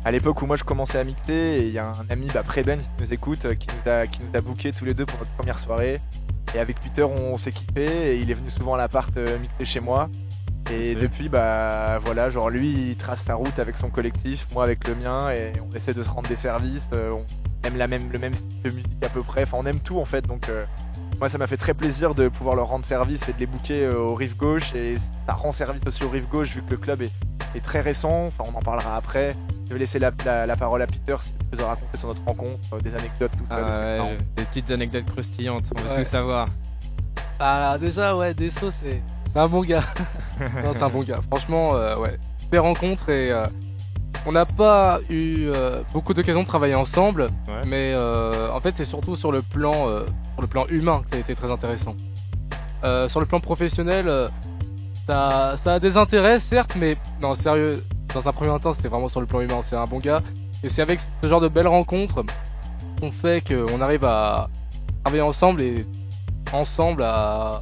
S6: à l'époque où moi je commençais à mixer. Et il y a un ami, bah, Preben, qui nous écoute, qui nous, a, qui nous a tous les deux pour notre première soirée. Et avec Peter, on, s'est kiffé. Et il est venu souvent à l'appart mixer chez moi. Et depuis, bah voilà, genre lui il trace sa route avec son collectif, moi avec le mien. Et on essaie de se rendre des services. euh, on aime la même, le même style de musique à peu près. Enfin, on aime tout en fait. Donc. euh, moi, ça m'a fait très plaisir de pouvoir leur rendre service et de les booker euh, au rive gauche. Et ça rend service aussi au rive gauche vu que le club est, est très récent. Enfin, on en parlera après. Je vais laisser la, la- la parole à Peter s'il peut nous raconter sur notre rencontre, euh, des anecdotes, tout ça.
S3: Ah
S6: parce que,
S3: ouais, des petites anecdotes croustillantes, on veut
S5: Ouais.
S3: tout savoir.
S5: Ah, déjà, ouais, Desso, c'est c'est un bon gars. non, c'est un bon gars. Franchement, euh, ouais. Super rencontre et euh, on n'a pas eu euh, beaucoup d'occasions de travailler ensemble,
S3: Ouais.
S5: mais euh, en fait, c'est surtout sur le plan, euh, sur le plan humain que ça a été très intéressant. Sur le plan professionnel, ça, ça a des intérêts, certes, mais non, sérieux, dans un premier temps, c'était vraiment sur le plan humain. C'est un bon gars. Et c'est avec ce genre de belles rencontres qu'on fait qu'on arrive à travailler ensemble et ensemble à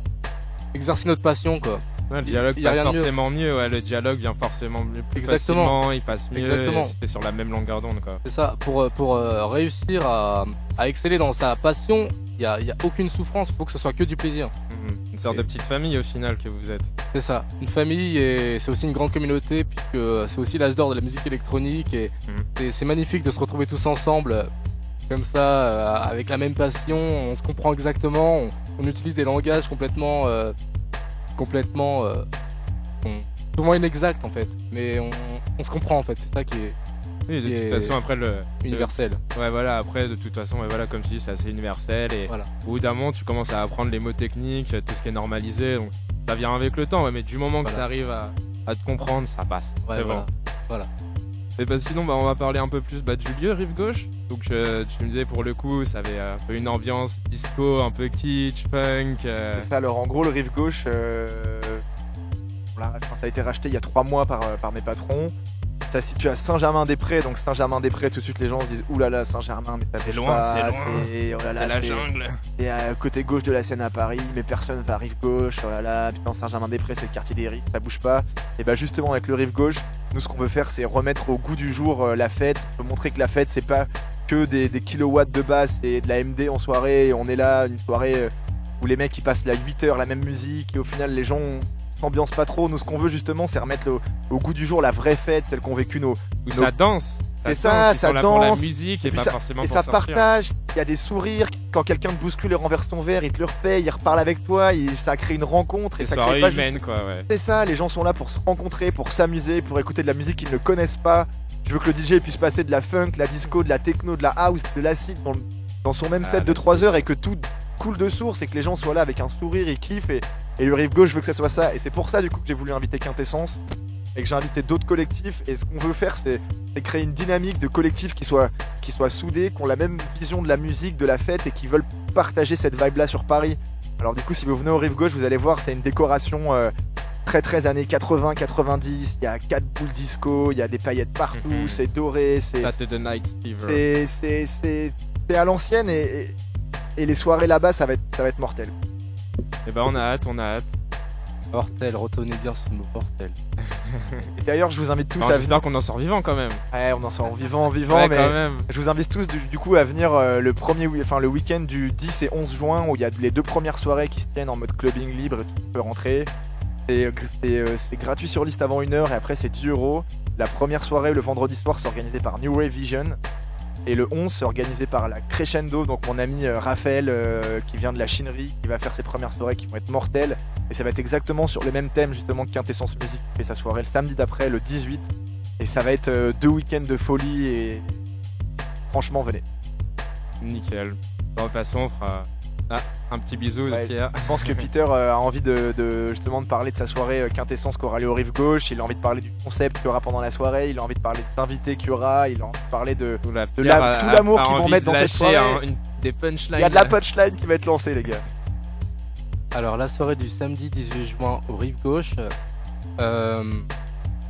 S5: exercer notre passion, quoi.
S3: Ouais, le dialogue passe
S5: mieux.
S3: forcément mieux. ouais, le dialogue vient forcément mieux, plus
S5: Exactement.
S3: facilement, il passe mieux.
S5: Exactement.
S3: C'est sur la même longueur d'onde, quoi.
S5: C'est ça. Pour, euh, pour euh, réussir à, à exceller dans sa passion, il n'y a, y a aucune souffrance. Il faut que ce soit que du plaisir.
S3: Mhm. Une sorte de petite famille au final que vous êtes.
S5: C'est ça. Une famille et c'est aussi une grande communauté puisque c'est aussi l'âge d'or de la musique électronique et
S3: Mhm.
S5: c'est- magnifique de se retrouver tous ensemble comme ça euh, avec la même passion. On se comprend exactement. On, on utilise des langages complètement, euh, complètement, euh, moins inexacts en fait. Mais on, on se comprend en fait. C'est ça qui est
S3: Oui, de toute façon, après le.
S5: universel.
S3: Ouais, voilà, après, de toute façon, ouais, voilà, comme tu dis, c'est assez universel. Et
S5: Voilà.
S3: au bout d'un moment, tu commences à apprendre les mots techniques, tout ce qui est normalisé. Donc, ça vient avec le temps, ouais, mais du moment que tu arrives à, à te comprendre, ça passe.
S5: Ouais, voilà.
S3: bon. Et bah, sinon, bah, on va parler un peu plus bah, du lieu, Rive Gauche. Donc, euh, tu me disais, pour le coup, ça avait un peu une ambiance disco, un peu kitsch, punk. euh,
S6: C'est ça, alors en gros, le rive gauche, euh, enfin, ça a été racheté il y a trois mois par, par mes patrons. Ça se situe à Saint-Germain-des-Prés, donc Saint-Germain-des-Prés, tout de suite les gens se disent Ouh là là, Saint-Germain, mais ça
S3: C'est
S6: bouge
S3: loin,
S6: pas,
S3: c'est loin.
S6: c'est- oh là là,
S3: c'est la jungle.
S6: c'est à côté gauche de la Seine à Paris, mais personne va à rive gauche, oh là là, putain, Saint-Germain-des-Prés, c'est le quartier des rives, ça bouge pas. Et bah, justement, avec le rive gauche, nous, ce qu'on veut faire, c'est remettre au goût du jour euh, la fête, montrer que la fête, c'est pas que des, des kilowatts de basse et de la MD en soirée, et on est là, une soirée euh, où les mecs ils passent la 8 heures la même musique et au final les gens s'ambiancent pas trop. Nous ce qu'on veut justement c'est remettre le- au goût du jour la vraie fête, celle qu'ont vécu nos.
S3: Où
S6: nos-
S3: ça danse. Danse,
S6: ça, ça
S3: pour la
S6: danse,
S3: musique et,
S6: et
S3: forcément
S6: Et
S3: pour
S6: ça
S3: sortir.
S6: partage, il y a des sourires, quand quelqu'un te bouscule et renverse ton verre, il te le repaye, il reparle avec toi, ça crée une rencontre et ça crée pas juste
S3: humaines, quoi, ouais.
S6: c'est ça, les gens sont là pour se rencontrer, pour s'amuser, pour écouter de la musique qu'ils ne connaissent pas. Je veux que le DJ puisse passer de la funk, de la disco, de la techno, de la house, de l'acide dans, dans son même
S3: Ah,
S6: set de
S3: le
S6: 3 heures et que tout coule de source et que les gens soient là avec un sourire, ils kiffent et, et le rive gauche je veux que ça soit ça. Et c'est pour ça du coup que j'ai voulu inviter Quintessence et que j'ai invité d'autres collectifs. Et ce qu'on veut faire c'est créer une dynamique de collectifs qui soient qui soient soudés, qui ont la même vision de la musique, de la fête et qui veulent partager cette vibe là sur Paris. Alors du coup si vous venez au rive gauche vous allez voir c'est une décoration euh, très très années 80-90, il y a quatre boules disco, il y a des paillettes partout,
S3: Mhm.
S6: c'est doré, c'est
S3: Saturday Night Fever.
S6: c'est c'est c'est c'est à l'ancienne et, et, et les soirées là-bas ça va être ça va être mortel.
S3: Et bah, on a hâte, on a hâte.
S5: Mortel, retenez bien ce mot mortel.
S6: Et d'ailleurs je vous invite tous
S3: Alors,
S6: à venir.
S3: J'espère qu'on en sort vivant quand même.
S6: Ouais, on en sort vivant, vivant,
S3: Ouais,
S6: mais
S3: quand même.
S6: je vous invite tous du, du coup à venir euh, le premier, enfin le week-end du 10 et 11 juin où il y a les deux premières soirées qui se tiennent en mode clubbing libre et tout peut rentrer. C'est c'est, euh, c'est gratuit sur liste avant une heure et après c'est 10 euros. La première soirée le vendredi soir c'est organisé par New Ray Vision et le 11 c'est organisé par la Crescendo, donc mon ami euh, Raphaël euh, qui vient de la chinerie qui va faire ses premières soirées qui vont être mortelles et ça va être exactement sur le même thème justement que Quintessence Musique qui fait sa soirée le samedi d'après le 18 et ça va être euh, deux week-ends de folie et franchement venez.
S3: Nickel. De toute façon, on fera ah, un petit bisou de
S6: Ouais.
S3: Pierre.
S6: Je pense que Peter euh, a envie de, de- justement de parler de sa soirée euh, Quintessence qui aura lieu au Rive Gauche, il a envie de parler du concept qu'il y aura pendant la soirée, il a envie de parler des invités qu'il y aura, il a envie de parler de...
S3: Tout, la
S6: De
S3: Pierre
S6: la-
S3: a-
S6: tout
S3: a-
S6: l'amour qu'ils vont mettre dans cette soirée.
S3: un- une- des punchlines.
S6: Il y a de la punchline qui va être lancée les gars.
S5: Alors la soirée du samedi 18 juin au Rive Gauche. euh,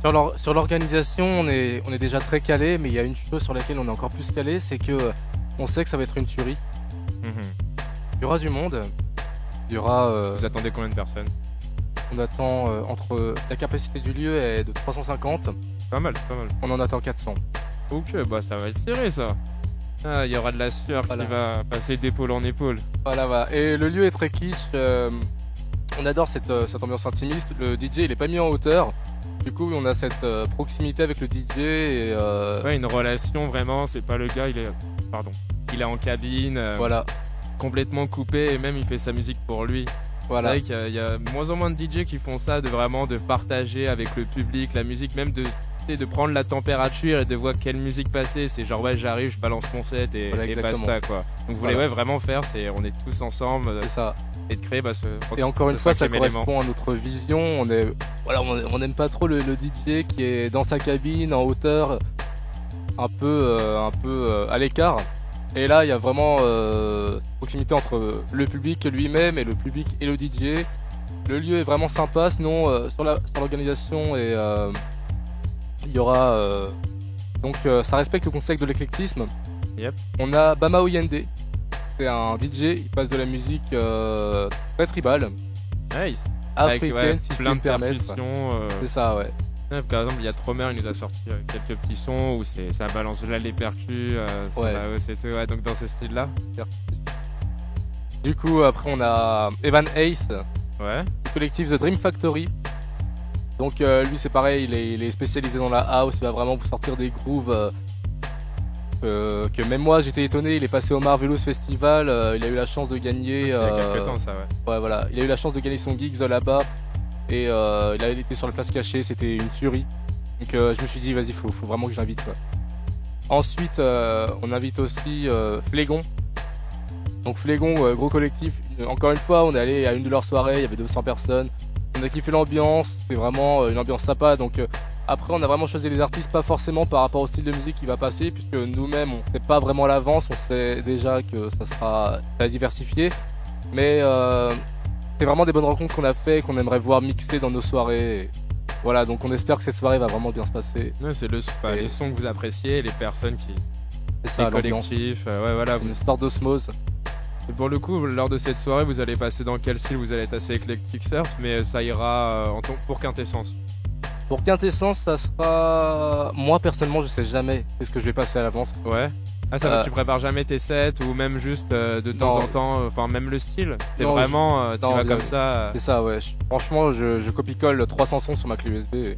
S5: sur l'or- sur l'organisation, on est, on est déjà très calé, mais il y a une chose sur laquelle on est encore plus calé, c'est que on sait que ça va être une tuerie.
S3: Mhm.
S5: Il y aura du monde. Il y aura. euh,
S3: Vous attendez combien de personnes
S5: on attend euh, entre la capacité du lieu est de 350,
S3: C'est pas mal, c'est pas mal.
S5: on en attend 400.
S3: Ok, bah ça va être serré ça. Ah, il y aura de la sueur
S5: Voilà.
S3: qui va passer d'épaule en épaule.
S5: Voilà, voilà. Et le lieu est très kitsch. euh, on adore cette, euh, cette ambiance intimiste. Le DJ, il est pas mis en hauteur. Du coup, on a cette proximité avec le DJ et euh,
S3: Ouais, une relation vraiment, c'est pas le gars, il est. Pardon. Il est en cabine, euh,
S5: voilà,
S3: complètement coupé et même il fait sa musique pour lui.
S5: voilà.
S3: C'est vrai qu'il y a- il y, a moins en moins de DJ qui font ça, de vraiment de partager avec le public la musique, même de, de prendre la température et de voir quelle musique passer. C'est genre, ouais, j'arrive, je balance mon set et,
S5: Voilà,
S3: et basta quoi. Donc, vous voulez ouais, vraiment faire, c'est on est tous ensemble euh,
S5: ça.
S3: et de créer bah, ce.
S5: Et encore une fois, ça
S3: élément.
S5: correspond à notre vision. On est, voilà, on on n'aime pas trop le, le DJ qui est dans sa cabine en hauteur, un peu, euh, un peu euh, à l'écart. Et là, il y a vraiment euh, proximité entre le public lui-même et le public et le DJ. Le lieu est vraiment sympa. Sinon, euh, sur l'organisation et euh, il y aura euh, donc euh, ça respecte le concept de l'éclectisme.
S3: Yep.
S5: On a Bama Oyende. C'est un DJ. Il passe de la musique euh, très tribale
S3: Nice. Avec,
S5: africaine,
S3: ouais,
S5: si je puis
S3: plein
S5: me
S3: de
S5: permettre.
S3: euh,
S5: C'est ça, ouais.
S3: Par exemple, il y a Tromer, il nous a sorti euh, quelques petits sons où c'est ça balance là les percus, euh,
S5: Ouais.
S3: la hausse et tout. Ouais, donc dans ce style-là.
S5: Du coup, après, on a Evan Ace,
S3: Ouais.
S5: collectif The Dream Factory. Donc, euh, lui, c'est pareil, il est, il est spécialisé dans la house, il va vraiment vous sortir des grooves. euh, que même moi j'étais étonné, il est passé au Marvelous Festival, il a eu la chance de gagner.
S3: Il y a quelques temps ça, ouais.
S5: Ouais, voilà. Il a eu la chance de gagner son gigs là-bas. Et euh, il a été sur la place cachée, c'était une tuerie. Donc euh, je me suis dit, vas-y, faut, faut vraiment que j'invite. Ensuite, euh, on invite aussi Flégon. Donc Flégon, gros collectif. Encore une fois, on est allé à une de leurs soirées, il y avait 200 personnes. On a kiffé l'ambiance, c'est vraiment une ambiance sympa. Donc après, on a vraiment choisi les artistes, pas forcément par rapport au style de musique qui va passer, puisque nous-mêmes, on sait pas vraiment l'avance, on sait déjà que ça sera très diversifié. Mais c'est vraiment des bonnes rencontres qu'on a fait, qu'on aimerait voir mixer dans nos soirées. Voilà, donc on espère que cette soirée va vraiment bien se passer.
S3: Ouais, c'est le,
S5: Et-
S3: les sons que vous appréciez, les personnes qui,
S5: C'est ça,
S3: les collectifs, euh, ouais voilà.
S5: Une sorte d'osmose.
S3: Et pour le coup, lors de cette soirée, vous allez passer dans quel style? Vous allez être assez éclectique certes, mais ça ira euh, en pour quintessence.
S5: Pour Quintessence, ça sera. Moi personnellement, je sais jamais qu'est-ce que je vais passer à l'avance.
S3: Ouais. Ah ça va,
S5: Euh,
S3: tu prépares jamais tes sets ou même juste euh, de temps
S5: Non.
S3: en temps, euh, enfin même le style? C'est vraiment, tu
S5: non,
S3: vas comme ça.
S5: C'est ça, ouais. Franchement, je, je copie-colle 300 sons sur ma clé USB. et-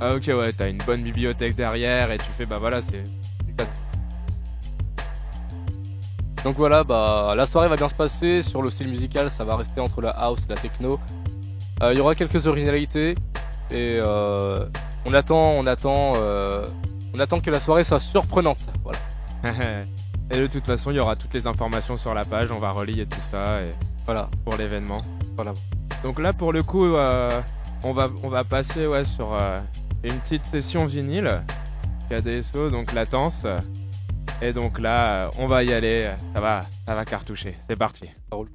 S3: Ah ok ouais, t'as une bonne bibliothèque derrière et tu fais bah voilà c'est.
S5: Donc voilà, bah la soirée va bien se passer. Sur le style musical, ça va rester entre la house et la techno. Euh, Il y aura quelques originalités et euh, on attend, on attend, euh, on attend que la soirée soit surprenante. Voilà.
S3: et de toute façon, il y aura toutes les informations sur la page. On va relier tout ça et
S5: Voilà.
S3: pour l'événement.
S5: Voilà.
S3: Donc là, pour le coup, euh, on va on va passer ouais sur euh, une petite session vinyle KDSO, donc latence. Et donc là, on va y aller. Ça va, ça va cartoucher. C'est parti.
S5: Ça roule.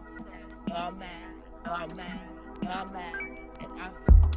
S1: upset, all
S2: mad,
S7: all mad, all
S3: mad, and I feel.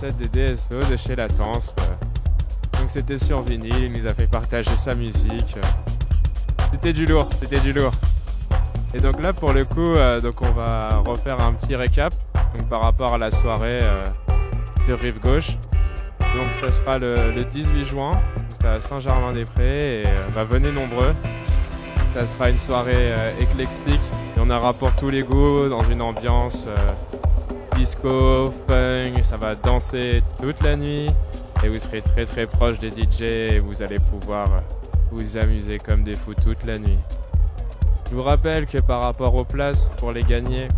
S3: Set de DSO de chez Latence. donc c'était sur vinyle, il nous a fait partager sa musique. C'était du lourd, c'était du lourd. Et donc là pour le coup, euh, donc on va refaire un petit récap donc par rapport à la soirée euh, de Rive Gauche. Donc ça sera le, le 18 juin, c'est à Saint-Germain-des-Prés et euh, bah, venez nombreux. Ça sera une soirée éclectique. Il y aura pour tous les goûts, dans une ambiance disco. Ça va danser toute la nuit. Et vous serez très très proche des DJ et vous allez pouvoir vous amuser comme des fous toute la nuit. Je vous rappelle que par rapport aux places, pour les gagner,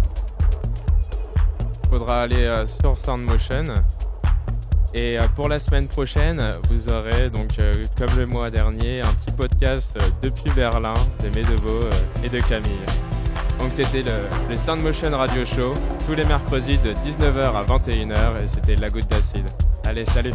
S3: faudra aller euh, sur Soundmotion. Et euh, pour la semaine prochaine, vous aurez donc, euh, comme le mois dernier, un petit podcast depuis Berlin de Medevo et de Camille. Donc c'était le, le Soundmotion Radio Show, tous les mercredis de 19h à 21h et c'était la goutte d'acide. Allez, salut